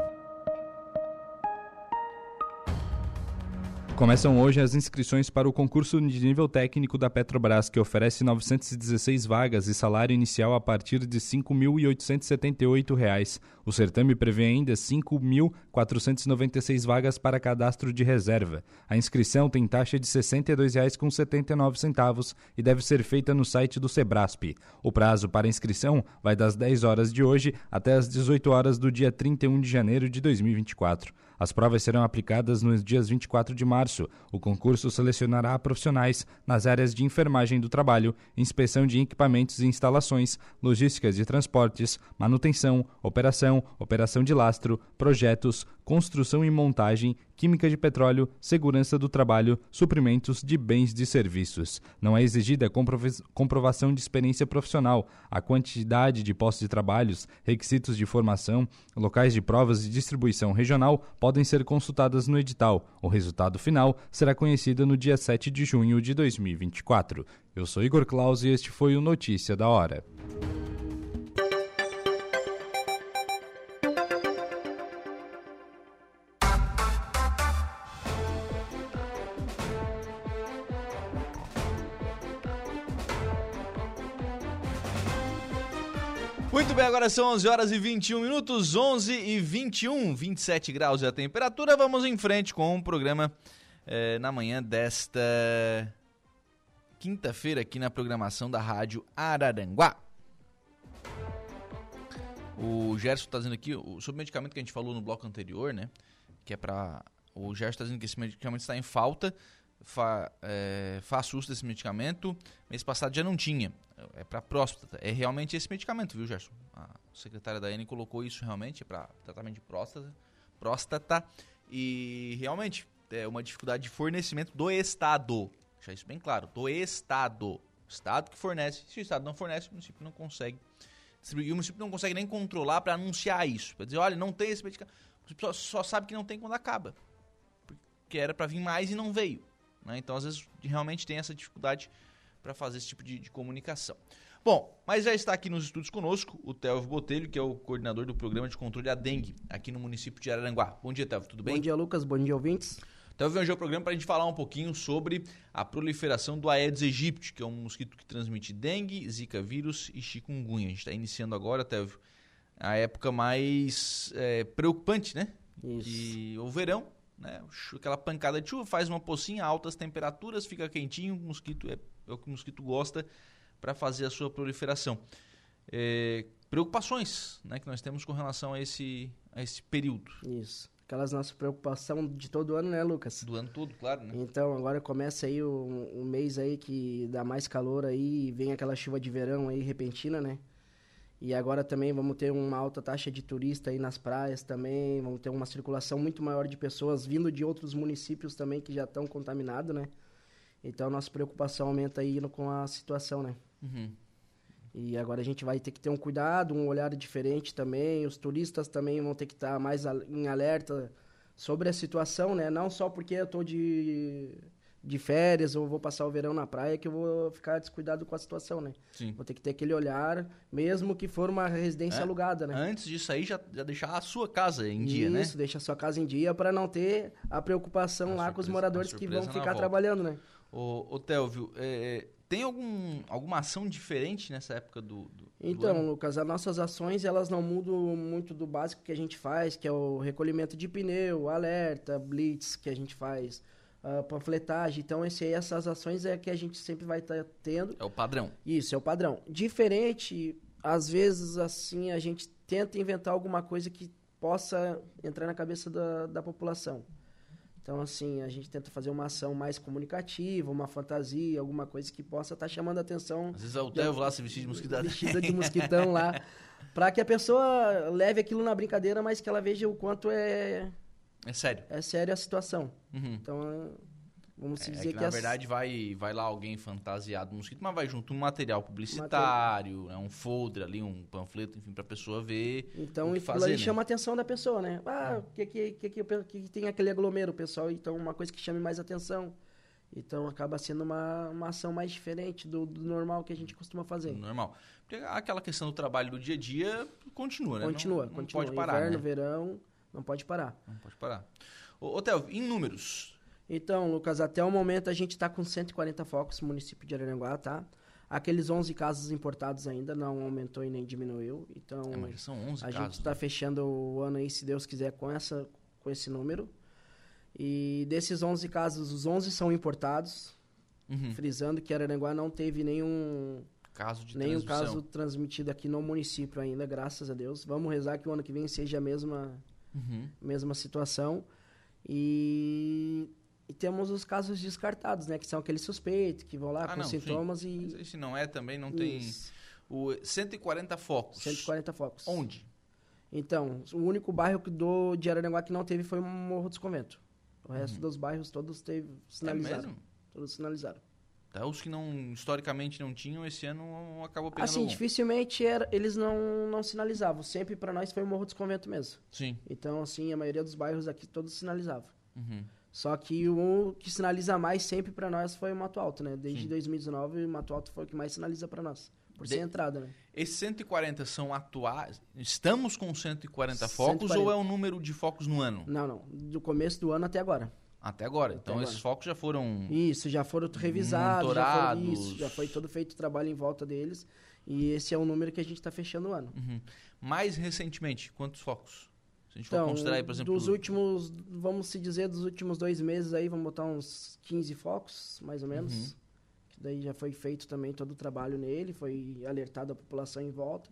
Começam hoje as inscrições para o concurso de nível técnico da Petrobras, que oferece 916 vagas e salário inicial a partir de R$ 5.878. O certame prevê ainda 5.496 vagas para cadastro de reserva. A inscrição tem taxa de R$ 62,79 e deve ser feita no site do Sebrasp. O prazo para inscrição vai das 10 horas de hoje até as 18 horas do dia 31 de janeiro de 2024. As provas serão aplicadas nos dias 24 de março. O concurso selecionará profissionais nas áreas de enfermagem do trabalho, inspeção de equipamentos e instalações, logísticas de transportes, manutenção, operação, operação de lastro, projetos, construção e montagem, química de petróleo, segurança do trabalho, suprimentos de bens e serviços. Não é exigida comprovação de experiência profissional. A quantidade de postos de trabalhos, requisitos de formação, locais de provas e distribuição regional podem ser consultadas no edital. O resultado final será conhecido no dia 7 de junho de 2024. Eu sou Igor Claus e este foi o Notícia da Hora. Bem, agora são 11 horas e 21 minutos, 11 e 21, 27 graus é a temperatura. Vamos em frente com o programa eh, na manhã desta quinta-feira aqui na programação da Rádio Araranguá. O Gerson está dizendo aqui sobre o medicamento que a gente falou no bloco anterior, né? Que é para. O Gerson está dizendo que esse medicamento está em falta. Fa, é, faça uso desse medicamento. Mês passado já não tinha. É para próstata. É realmente esse medicamento, viu, Gerson? A secretária da N colocou isso realmente para tratamento de próstata. Próstata. E realmente é uma dificuldade de fornecimento do Estado. Deixar isso bem claro. Do Estado. Estado que fornece. Se o Estado não fornece, o município não consegue distribuir. E o município não consegue nem controlar para anunciar isso. Para dizer, olha, não tem esse medicamento. O município só, só sabe que não tem quando acaba. Porque era para vir mais e não veio. Né? Então, às vezes, realmente tem essa dificuldade para fazer esse tipo de, de, comunicação. Bom, mas já está aqui nos estudos conosco o Telvio Botelho, que é o coordenador do programa de controle da dengue aqui no município de Araranguá. Bom dia, Telvio, tudo bem? Bom dia, Lucas. Bom dia, ouvintes. Telvio veio ao programa para a gente falar um pouquinho sobre a proliferação do Aedes aegypti, que é um mosquito que transmite dengue, zika vírus e chikungunya. A gente está iniciando agora, Telvio, a época mais é, preocupante, né? Isso. Que o verão, né? Aquela pancada de chuva faz uma pocinha, altas temperaturas, fica quentinho, o mosquito é, é o que o mosquito gosta para fazer a sua proliferação. É, preocupações né, que nós temos com relação a esse, a esse período. Isso. Aquelas nossas preocupações de todo ano, né, Lucas? Do ano todo, claro, né? Então, agora começa aí o, o mês aí que dá mais calor aí, vem aquela chuva de verão aí repentina, né? E agora também vamos ter uma alta taxa de turista aí nas praias também, vamos ter uma circulação muito maior de pessoas vindo de outros municípios também que já estão contaminados, né? Então nossa preocupação aumenta aí com a situação, né? Uhum. E agora a gente vai ter que ter um cuidado, um olhar diferente também. Os turistas também vão ter que estar mais em alerta sobre a situação, né? Não só porque eu tô de de férias ou vou passar o verão na praia que eu vou ficar descuidado com a situação, né? Sim. Vou ter que ter aquele olhar, mesmo que for uma residência É. alugada, né? Antes disso aí, já, já deixar a sua casa em dia, né? Isso, deixa a sua casa em dia para não ter a preocupação A lá com os surpresa- moradores que surpresa vão ficar trabalhando, né? Ô, ô Telvio, é, tem algum, alguma ação diferente nessa época do, do, do Então, ano? Lucas, as nossas ações elas não mudam muito do básico que a gente faz, que é o recolhimento de pneu, alerta, blitz que a gente faz, uh, panfletagem. Então, esse, essas ações é que a gente sempre vai estar tá tendo. É o padrão. Isso, é o padrão. Diferente, às vezes, assim, a gente tenta inventar alguma coisa que possa entrar na cabeça da, da população. Então, assim, a gente tenta fazer uma ação mais comunicativa, uma fantasia, alguma coisa que possa estar tá chamando a atenção. Às vezes é o Tevo lá se vestir de mosquitão. Vestida de mosquitão lá. para que a pessoa leve aquilo na brincadeira, mas que ela veja o quanto é. É sério. É sério a situação. Uhum. Então, vamos é, dizer é que, que. Na as... verdade, vai, vai lá alguém fantasiado de mosquito, mas vai junto um material publicitário, Né, um folder ali, um panfleto, enfim, para a pessoa ver. Então, o que fazer, né? chama a atenção da pessoa, né? Ah, o que, que, que, que, que tem aquele aglomero, pessoal? Então, uma coisa que chame mais atenção. Então acaba sendo uma, uma ação mais diferente do, do normal que a gente costuma fazer. Normal. Porque aquela questão do trabalho do dia a dia continua, né? Continua, não, continua. Não pode parar. Inverno, né? verão, não pode parar. Não pode parar. Ô, Theo, em números. Então, Lucas, até o momento a gente está com 140 focos no município de Araranguá, tá? Aqueles 11 casos importados ainda não aumentou e nem diminuiu. Então, é, mas são 11 a casos. gente está né? fechando o ano aí, se Deus quiser, com, essa, com esse número. E desses 11 casos, os 11 são importados. Uhum. Frisando que Araranguá não teve nenhum caso de nenhum caso transmitido aqui no município ainda, graças a Deus. Vamos rezar que o ano que vem seja a mesma, uhum. mesma situação. E, e, temos os casos descartados, né? Que são aqueles suspeitos que vão lá ah, com não, sintomas sim. e. Se não é, também não tem. Isso. O 140 focos. 140 focos. Onde? Então, o único bairro do, de Araranguá que não teve foi o Morro dos Convento. O resto uhum. dos bairros todos teve sinalizaram. É mesmo? Todos sinalizaram. Tá, os que não historicamente não tinham, esse ano acabou pegando Assim, algum. dificilmente era, eles não, não sinalizavam. Sempre para nós foi o Morro dos Convento mesmo. Sim. Então, assim, a maioria dos bairros aqui todos sinalizavam. Uhum. Só que o que sinaliza mais sempre para nós foi o Mato Alto, né? Desde Sim. 2019, o Mato Alto foi o que mais sinaliza para nós. Por De... ser entrada, né? Esses 140 são atuais? Estamos com 140 focos 140. ou é o número de focos no ano? Não, não. Do começo do ano até agora. Até agora. Até então agora. esses focos já foram. Isso, já foram revisados. Já, foram, isso, já foi todo feito o trabalho em volta deles. E esse é o número que a gente está fechando o ano. Uhum. Mais recentemente, quantos focos? Se a gente então, for considerar, por exemplo. Dos últimos, vamos se dizer, dos últimos dois meses aí, vamos botar uns 15 focos, mais ou menos. Uhum. Que daí já foi feito também todo o trabalho nele, foi alertado a população em volta.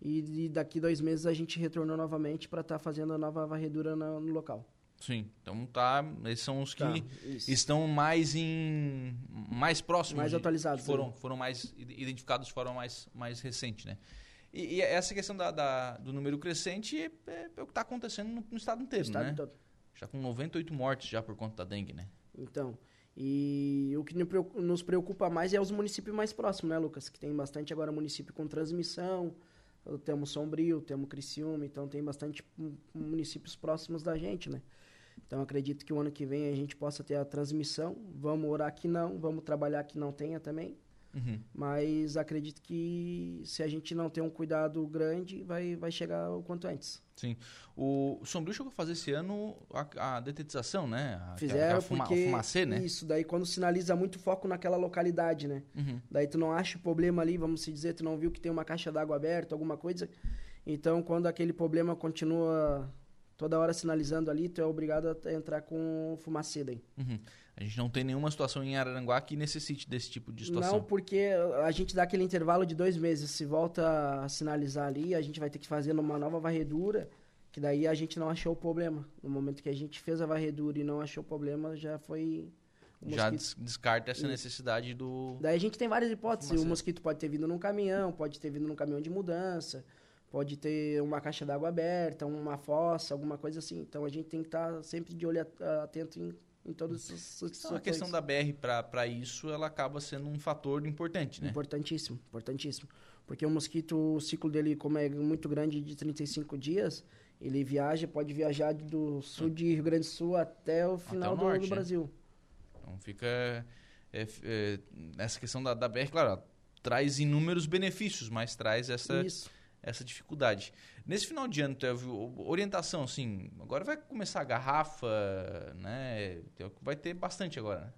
E, e daqui dois meses a gente retornou novamente para estar tá fazendo a nova varredura no local. Sim, então tá. Esses são os que tá, estão mais em. mais próximos. Mais de, atualizados. Foram, foram mais identificados de forma mais, mais recente, né? E, e essa questão da, da, do número crescente é, é, é o que está acontecendo no, no, estado inteiro, no estado né? Todo. Já com 98 mortes já por conta da dengue, né? Então, e o que nos preocupa mais é os municípios mais próximos, né, Lucas? Que tem bastante agora município com transmissão, temos Sombrio, temos Criciúma, então tem bastante municípios próximos da gente, né? Então acredito que o ano que vem a gente possa ter a transmissão. Vamos orar que não, vamos trabalhar que não tenha também. Uhum. Mas acredito que se a gente não ter um cuidado grande, vai, vai chegar o quanto antes. Sim. O Sombrio chegou a fazer esse ano a, a detetização, né? A, Fizeram a, fuma, porque... fumacê, né? Isso, daí quando sinaliza muito foco naquela localidade, né? Uhum. Daí tu não acha o problema ali, vamos se dizer, tu não viu que tem uma caixa d'água aberta, alguma coisa. Então, quando aquele problema continua toda hora sinalizando ali, tu é obrigado a entrar com fumacê daí. Uhum. A gente não tem nenhuma situação em Araranguá que necessite desse tipo de situação. Não, porque a gente dá aquele intervalo de dois meses. Se volta a sinalizar ali, a gente vai ter que fazer uma nova varredura, que daí a gente não achou o problema. No momento que a gente fez a varredura e não achou o problema, já foi... Já descarta essa necessidade do... Daí a gente tem várias hipóteses. O mosquito pode ter vindo num caminhão, pode ter vindo num caminhão de mudança, pode ter uma caixa d'água aberta, uma fossa, alguma coisa assim. Então a gente tem que estar tá sempre de olho atento em, em todas essas situações. Então, a questão da BR para isso, ela acaba sendo um fator importante, né? Importantíssimo, importantíssimo. Porque o mosquito, o ciclo dele, como é muito grande, de 35 dias, ele viaja, pode viajar do sul de Rio Grande do Sul até o final até o norte, do, do, Brasil. Né? Então fica... É, é, essa questão da, da BR, claro, traz inúmeros benefícios, mas traz essa... Isso essa dificuldade. Nesse final de ano, teve orientação, assim, agora vai começar a garrafa, né? Vai ter bastante agora, né?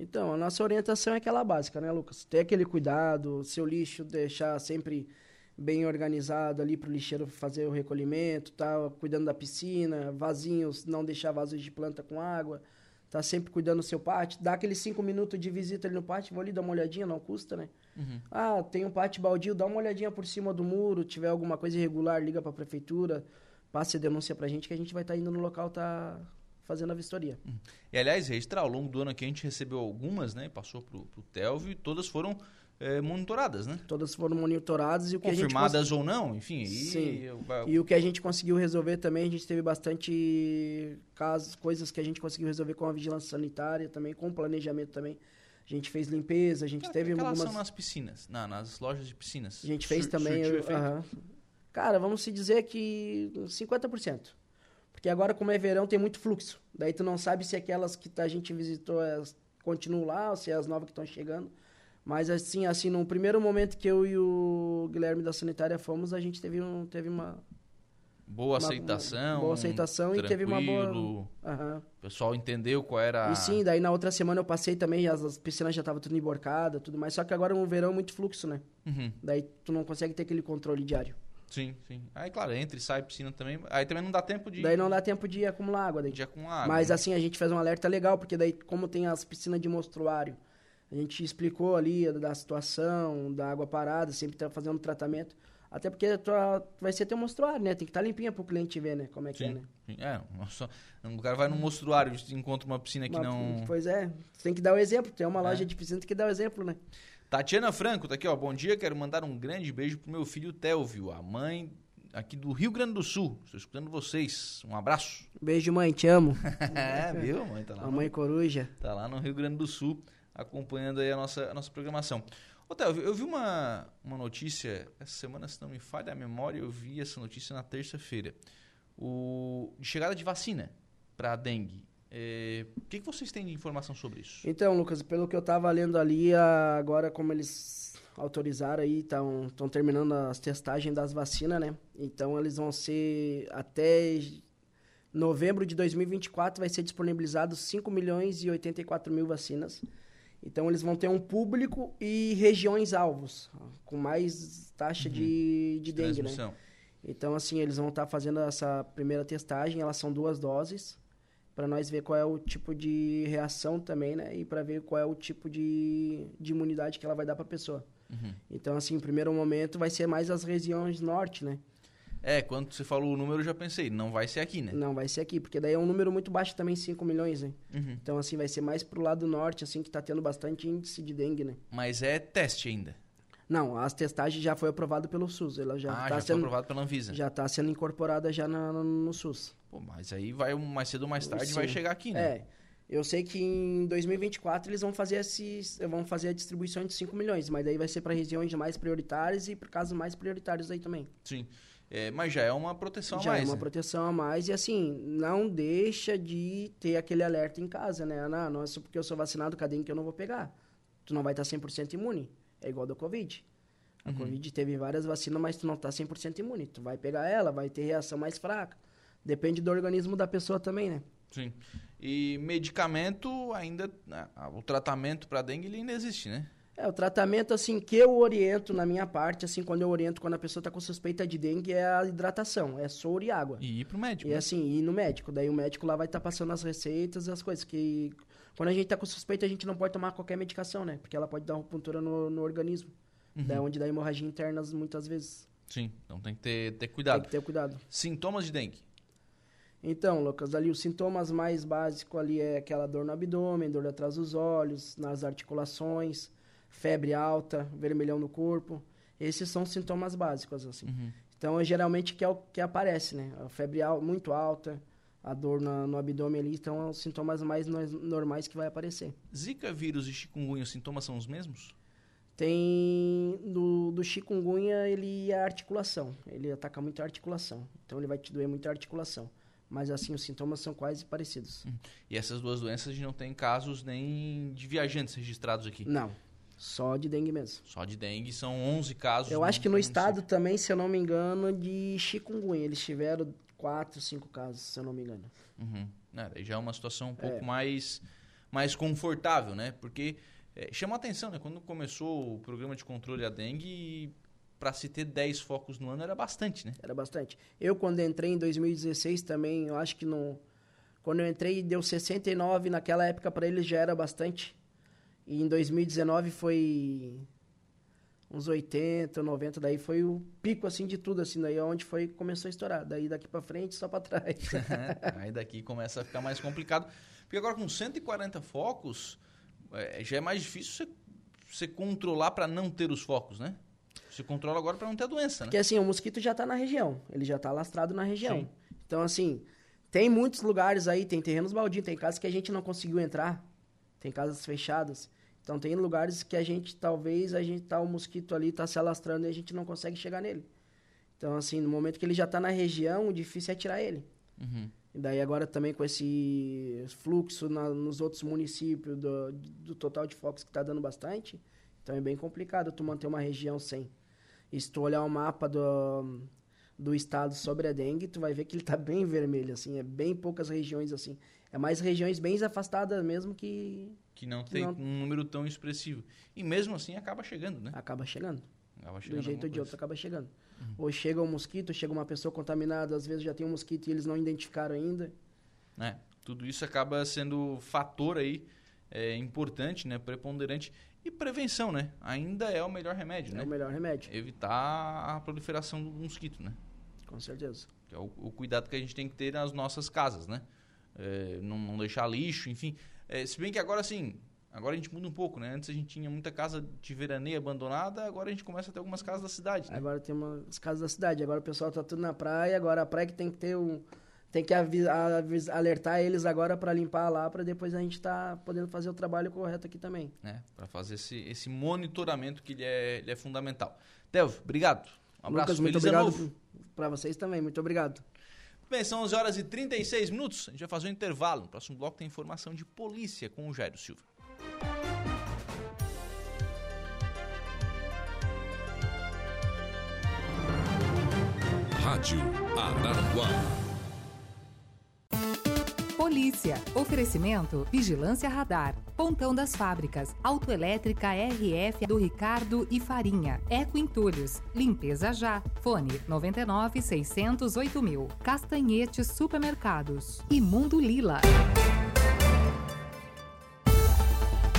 Então, a nossa orientação é aquela básica, né, Lucas? Ter aquele cuidado, seu lixo deixar sempre bem organizado ali para o lixeiro fazer o recolhimento, tá? Cuidando da piscina, vasinhos, não deixar vasos de planta com água, tá sempre cuidando do seu pátio, dá aqueles cinco minutos de visita ali no pátio, vou ali dar uma olhadinha, não custa, né? Uhum. Ah, tem um pátio baldio, dá uma olhadinha por cima do muro, tiver alguma coisa irregular, liga pra prefeitura, passe a denúncia pra gente que a gente vai estar indo no local, tá fazendo a vistoria. E aliás, registrar, ao longo do ano aqui a gente recebeu algumas, né? Passou pro, pro Telvio e todas foram é, monitoradas, né? Todas foram monitoradas e o que a gente Confirmadas ou não, enfim. Sim. eu- vai- E o que a gente conseguiu resolver também, a gente teve bastante casos, coisas que a gente conseguiu resolver com a vigilância sanitária também, com o planejamento também. A gente fez limpeza, a gente Aquela- teve aquela algumas... ação nas piscinas, na- nas lojas de piscinas. A gente fez Sur- também... eu- efeito? aham. Cara, vamos se dizer que 50%. Porque agora, como é verão, tem muito fluxo. Daí tu não sabe se aquelas que a gente visitou elas continuam lá ou se é as novas que estão chegando. Mas assim, assim, no primeiro momento que eu e o Guilherme da Sanitária fomos, a gente teve, um, teve uma, Boa aceitação. boa aceitação e teve uma boa- Aham. O pessoal entendeu qual era. E sim, daí na outra semana eu passei também, as, as piscinas já estavam tudo emborcadas, tudo mais. Só que agora no verão é muito fluxo, né? Uhum. Daí tu não consegue ter aquele controle diário. Sim, sim. Aí, claro, entra e sai piscina também. Aí também não dá tempo de. Daí não dá tempo de acumular água. Daí. de com água. Mas né? assim, a gente fez um alerta legal, porque daí, como tem as piscinas de mostruário, a gente explicou ali da situação, da água parada, sempre tá fazendo tratamento. Até porque tu, vai ser teu mostruário, né? Tem que estar limpinha pro cliente ver, né? Como é que é, Sim. né? sim. É, nossa, um cara vai no mostruário e encontra uma piscina que Uma- não. Pois é, tem que dar o exemplo. Tem uma É. loja de piscina, que dar o exemplo, né? Tatiana Franco tá aqui, ó. Bom dia, quero mandar um grande beijo pro meu filho Telvio, a mãe aqui do Rio Grande do Sul. Estou escutando vocês. Um abraço. Beijo, mãe, te amo. é, viu, mãe? Tá lá, no, Mamãe coruja. tá lá no Rio Grande do Sul, acompanhando aí a nossa, a nossa programação. Telvio, eu vi uma, uma notícia, essa semana, se não me falha a memória, eu vi essa notícia na terça-feira. O, de chegada de vacina para dengue. É, o que, que vocês têm de informação sobre isso? Então, Lucas, pelo que eu tava lendo ali, agora como eles autorizaram aí, estão terminando as testagens das vacinas, né? Então eles vão ser até novembro de 2024 vai ser disponibilizado 5 milhões e 84 mil vacinas. Então eles vão ter um público e regiões alvos, com mais taxa de, de dengue, né? Então, assim, eles vão estar fazendo essa primeira testagem, elas são duas doses, para nós ver qual é o tipo de reação também, né? E para ver qual é o tipo de, de imunidade que ela vai dar para a pessoa. Uhum. Então, assim, o primeiro momento vai ser mais as regiões norte, né? É, quando você falou o número, eu já pensei, não vai ser aqui, né? Não vai ser aqui, porque daí é um número muito baixo também, 5 milhões, né? Uhum. Então, assim, vai ser mais pro lado norte, assim, que tá tendo bastante índice de dengue, né? Mas é teste ainda. Não, as testagens já foi aprovado pelo SUS, ela já ah, tá já foi sendo aprovado pela Anvisa. já tá sendo incorporada já na- no, no SUS. Pô, mas aí vai mais cedo ou mais tarde vai Sim. chegar aqui, né? É. Eu sei que em 2024 eles vão fazer esses, vão fazer a distribuição de 5 milhões, mas daí vai ser para regiões mais prioritárias e para casos mais prioritários aí também. Sim. É, mas já é uma proteção a Já mais, é uma né? proteção a mais e assim, não deixa de ter aquele alerta em casa, né? Ah, não é só porque eu sou vacinado com a dengue que eu não vou pegar. Tu não vai estar 100% imune. É igual da Covid. A Covid teve várias vacinas, mas tu não tá 100% imune. Tu vai pegar ela, vai ter reação mais fraca. Depende do organismo da pessoa também, né? Sim. E medicamento ainda. ah, O tratamento para dengue ainda existe, né? É, o tratamento, assim, que eu oriento na minha parte, assim, quando eu oriento quando a pessoa tá com suspeita de dengue, é a hidratação, é soro e água. E ir pro médico. E né? assim, ir no médico. Daí o médico lá vai estar passando as receitas e as coisas. Que quando a gente tá com suspeita, a gente não pode tomar qualquer medicação, né? Porque ela pode dar uma ruptura no, no organismo. Uhum. Daí onde dá hemorragia interna muitas vezes. Sim. Então tem que ter, ter Tem cuidado. que ter cuidado. Sintomas de dengue. Então, Lucas, ali os sintomas mais básicos ali é aquela dor no abdômen, dor atrás dos olhos, nas articulações, febre alta, vermelhão no corpo. Esses são sintomas básicos, assim. Uhum. Então, é geralmente que é o que aparece, né? A febre al muito alta, a dor na- no abdômen ali, então são os sintomas mais no- normais que vai aparecer. Zika vírus e chikungunya, os sintomas são os mesmos? Tem do, do chikungunya, ele é a articulação. Ele ataca muito a articulação. Então, ele vai te doer muito a articulação. Mas, assim, os sintomas são quase parecidos. E essas duas doenças a gente não tem casos nem de viajantes registrados aqui. Não, só de dengue mesmo. Só de dengue são 11 casos. Eu acho que no estado também, se eu não me engano, de chikungunya. Eles tiveram quatro, cinco casos, se eu não me engano. Uhum. É, daí já é uma situação um pouco É. mais, mais confortável, né? Porque é, chama a atenção, né? Quando começou o programa de controle da dengue, para se ter 10 focos no ano era bastante, né? Era bastante. Eu, quando entrei em 2016 também, eu acho que no... Quando eu entrei, deu 69. Naquela época, para eles já era bastante. E em 2019 foi uns 80, 90, daí foi o pico assim de tudo, assim, daí é onde foi começou a estourar. Daí daqui para frente, só para trás. Aí daqui começa a ficar mais complicado. Porque agora com 140 focos, é, já é mais difícil você, você controlar para não ter os focos, né? Você controla agora para não ter a doença, né? Porque assim, o mosquito já tá na região, ele já tá lastrado na região. Sim. Então assim, tem muitos lugares aí, tem terrenos baldios, tem casas que a gente não conseguiu entrar, tem casas fechadas. Então tem lugares que a gente, talvez, a gente tá o mosquito ali, tá se alastrando e a gente não consegue chegar nele. Então, assim, no momento que ele já tá na região, o difícil é tirar ele. Uhum. E daí agora também com esse fluxo na, nos outros municípios do, do total de focos que tá dando bastante, então é bem complicado tu manter uma região sem. E se tu olhar o mapa do, do estado sobre a dengue, tu vai ver que ele tá bem vermelho, assim, é bem poucas regiões assim. É mais regiões bem afastadas mesmo que que não tem não... um número tão expressivo. E mesmo assim acaba chegando, né? Acaba chegando. Acaba chegando De um jeito ou de outro, acaba chegando. Uhum. Ou chega um mosquito, chega uma pessoa contaminada, às vezes já tem um mosquito e eles não identificaram ainda. É, tudo isso acaba sendo fator aí é, importante, né? Preponderante. E prevenção, né? Ainda é o melhor remédio, é né? É o melhor remédio. Evitar a proliferação do mosquito, né? Com certeza. Que é o, o cuidado que a gente tem que ter nas nossas casas, né? É, não, não deixar lixo, enfim. É, se bem que agora, assim, agora a gente muda um pouco, né? Antes a gente tinha muita casa de veraneio abandonada, agora a gente começa a ter algumas casas da cidade, né? Agora tem umas casas da cidade, agora o pessoal tá tudo na praia, agora a praia que tem que ter um... Tem que alertar eles agora para limpar lá, para depois a gente tá podendo fazer o trabalho correto aqui também. É, para fazer esse, esse monitoramento que ele é, ele é fundamental. Delvio, obrigado. Um abraço, Lucas, muito obrigado para vocês também, muito obrigado. Bem, são 11 horas e 36 minutos. A gente vai fazer um intervalo. No próximo bloco tem informação de polícia com o Jairo Silva. Rádio Araranguá. Polícia. Oferecimento Vigilância Radar. Pontão das Fábricas. Autoelétrica RF do Ricardo e Farinha. Eco Entulhos. Limpeza já. Fone 99 608 mil. Castanhetes Supermercados. E Mundo Lila.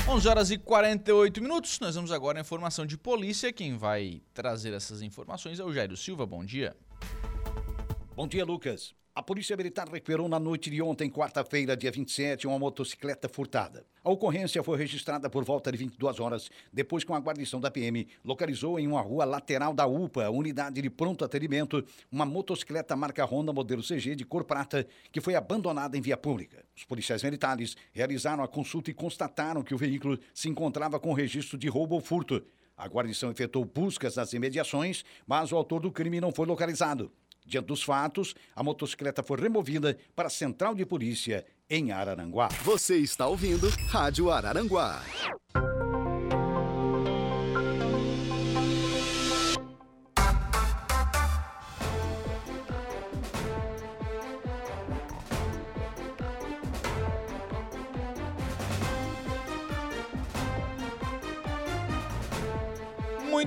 11 horas e 48 minutos. Nós vamos agora à informação de polícia. Quem vai trazer essas informações é o Jairo Silva. Bom dia. Bom dia, Lucas. A Polícia Militar recuperou na noite de ontem, quarta-feira, dia 27, uma motocicleta furtada. A ocorrência foi registrada por volta de 22 horas, depois que uma guarnição da PM localizou em uma rua lateral da UPA, unidade de pronto atendimento, uma motocicleta marca Honda modelo CG de cor prata que foi abandonada em via pública. Os policiais militares realizaram a consulta e constataram que o veículo se encontrava com registro de roubo ou furto. A guarnição efetuou buscas nas imediações, mas o autor do crime não foi localizado. Diante dos fatos, a motocicleta foi removida para a central de polícia em Araranguá. Você está ouvindo Rádio Araranguá.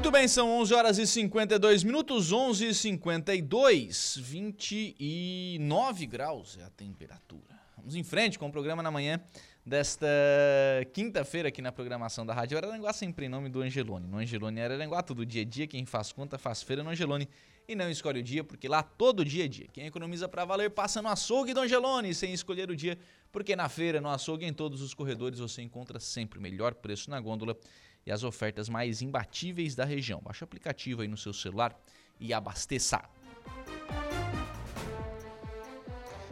Muito bem, são 11 horas e 52 minutos, 11 e 52, 29 graus é a temperatura. Vamos em frente com o programa na manhã desta quinta-feira aqui na programação da Rádio Araranguá, sempre em nome do Angelone. No Angelone Araranguá, todo dia é dia, quem faz conta faz feira no Angelone e não escolhe o dia, porque lá todo dia é dia. Quem economiza para valer passa no açougue do Angelone, sem escolher o dia, porque na feira, no açougue, em todos os corredores você encontra sempre o melhor preço na gôndola e as ofertas mais imbatíveis da região. Baixe o aplicativo aí no seu celular e abasteça.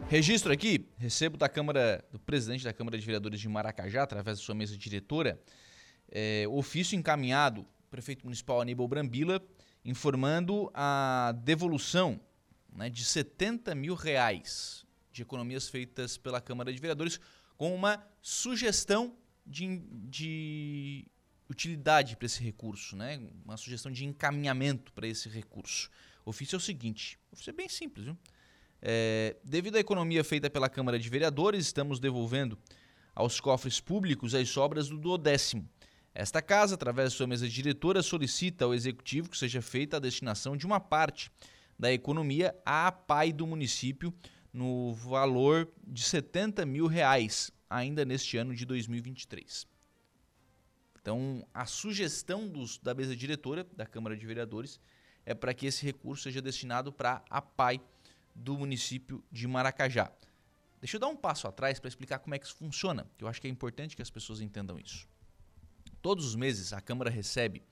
Registro aqui, recebo da Câmara, do presidente da Câmara de Vereadores de Maracajá, através da sua mesa diretora, é, ofício encaminhado prefeito municipal Aníbal Brambila, informando a devolução né, de 70 mil reais de economias feitas pela Câmara de Vereadores, com uma sugestão de, de utilidade para esse recurso, né? uma sugestão de encaminhamento para esse recurso. O ofício é o seguinte: o ofício é bem simples. Viu? É, devido à economia feita pela Câmara de Vereadores, estamos devolvendo aos cofres públicos as sobras do duodécimo. Esta casa, através de sua mesa diretora, solicita ao Executivo que seja feita a destinação de uma parte da economia à PAI do município no valor de 70 mil reais ainda neste ano de 2023. Então, a sugestão dos, da mesa diretora da Câmara de Vereadores é para que esse recurso seja destinado para a PAI do município de Maracajá. Deixa eu dar um passo atrás para explicar como é que isso funciona, que eu acho que é importante que as pessoas entendam isso. Todos os meses a Câmara recebe,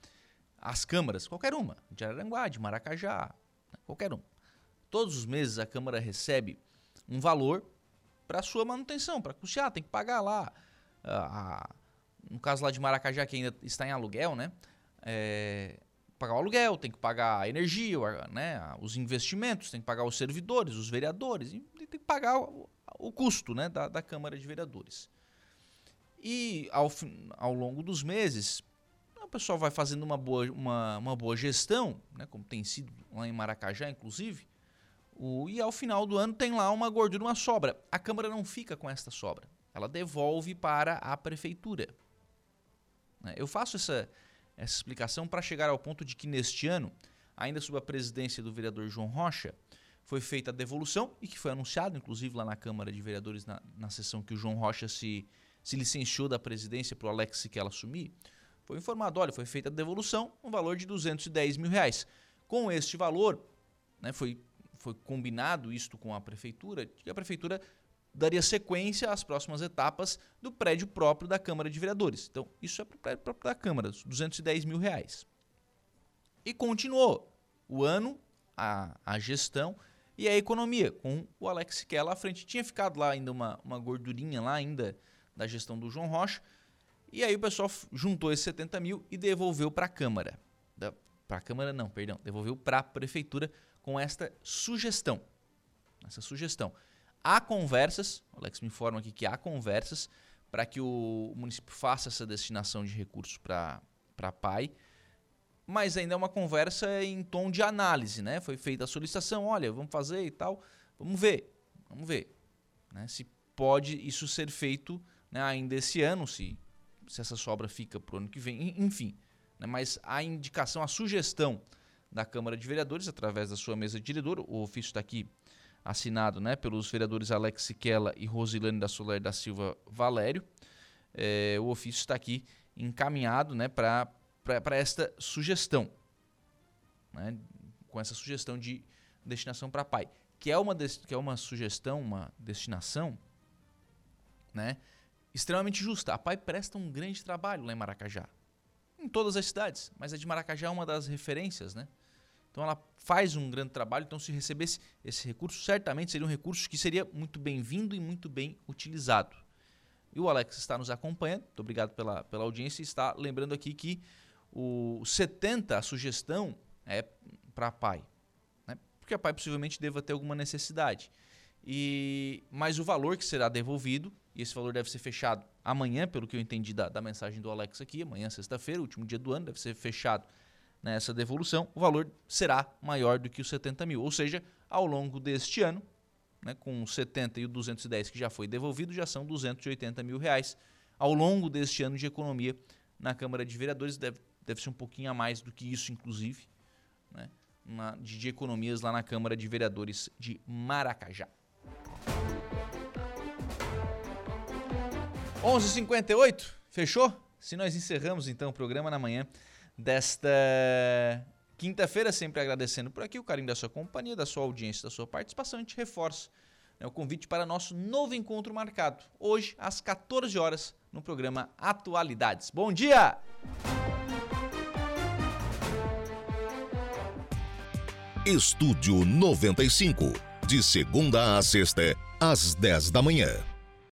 as câmaras, qualquer uma, de Araranguá, de Maracajá, né, qualquer uma. Todos os meses a Câmara recebe um valor para sua manutenção, para custear, tem que pagar lá. A, a, no caso lá de Maracajá, que ainda está em aluguel, né? É, pagar o aluguel, tem que pagar a energia, né, os investimentos, tem que pagar os servidores, os vereadores, e tem que pagar o, o custo né, da, da, Câmara de Vereadores. E ao, ao longo dos meses, o pessoal vai fazendo uma boa, uma, uma boa gestão, né, como tem sido lá em Maracajá, inclusive, o, e ao final do ano tem lá uma gordura, uma sobra. A Câmara não fica com esta sobra, ela devolve para a Prefeitura. Né. Eu faço essa, essa explicação para chegar ao ponto de que neste ano, ainda sob a presidência do vereador João Rocha, foi feita a devolução e que foi anunciado, inclusive, lá na Câmara de Vereadores, na, na sessão que o João Rocha se, se licenciou da presidência para o Alex Siquela assumir, foi informado, olha, foi feita a devolução, um valor de 210 mil reais. Com este valor, né, foi, foi combinado isto com a prefeitura, que a prefeitura daria sequência às próximas etapas do prédio próprio da Câmara de Vereadores. Então, isso é para o prédio próprio da Câmara, 210 mil reais. E continuou o ano, a, a gestão e a economia, com o Alex Kella à frente. Tinha ficado lá ainda uma, uma gordurinha lá ainda da gestão do João Rocha. E aí o pessoal juntou esses 70 mil e devolveu para a Câmara. Para a Câmara não, perdão, devolveu para a Prefeitura com esta sugestão. Essa sugestão. Há conversas, o Alex me informa aqui que há conversas para que o município faça essa destinação de recursos para a PAI, mas ainda é uma conversa em tom de análise, né? Foi feita a solicitação, olha, vamos fazer e tal, vamos ver, vamos ver, né? Se pode isso ser feito né, ainda esse ano, se, se essa sobra fica para o ano que vem, enfim. Né? Mas a indicação, a sugestão da Câmara de Vereadores, através da sua mesa diretora, o ofício está aqui assinado né, pelos vereadores Alex Siquela e Rosilane da Soler da Silva Valério. É, o ofício está aqui encaminhado né, para esta sugestão, né, com essa sugestão de destinação para pai, que é, uma que é uma sugestão, uma destinação né, extremamente justa. A pai presta um grande trabalho lá em Maracajá, em todas as cidades, mas a de Maracajá é uma das referências, né? Então ela faz um grande trabalho. Então, se recebesse esse recurso, certamente seria um recurso que seria muito bem-vindo e muito bem utilizado. E o Alex está nos acompanhando, muito obrigado pela, pela audiência, está lembrando aqui que o 70, a sugestão, é para a PAI. Né? Porque a PAI possivelmente deva ter alguma necessidade. E Mas o valor que será devolvido, e esse valor deve ser fechado amanhã, pelo que eu entendi da, da mensagem do Alex aqui, amanhã, sexta-feira, último dia do ano, deve ser fechado nessa devolução, o valor será maior do que os 70 mil. Ou seja, ao longo deste ano, né, com os 70 e o 210 que já foi devolvido, já são 280 mil reais. Ao longo deste ano de economia na Câmara de Vereadores, deve, deve ser um pouquinho a mais do que isso, inclusive, né, na, de, de economias lá na Câmara de Vereadores de Maracajá. 11:58 fechou? Se nós encerramos então o programa na manhã desta quinta-feira, sempre agradecendo por aqui o carinho da sua companhia, da sua audiência, da sua participação. A gente reforça né, o convite para nosso novo encontro marcado, hoje às 14 horas, no programa Atualidades. Bom dia! Estúdio 95, de segunda a sexta, às 10 da manhã.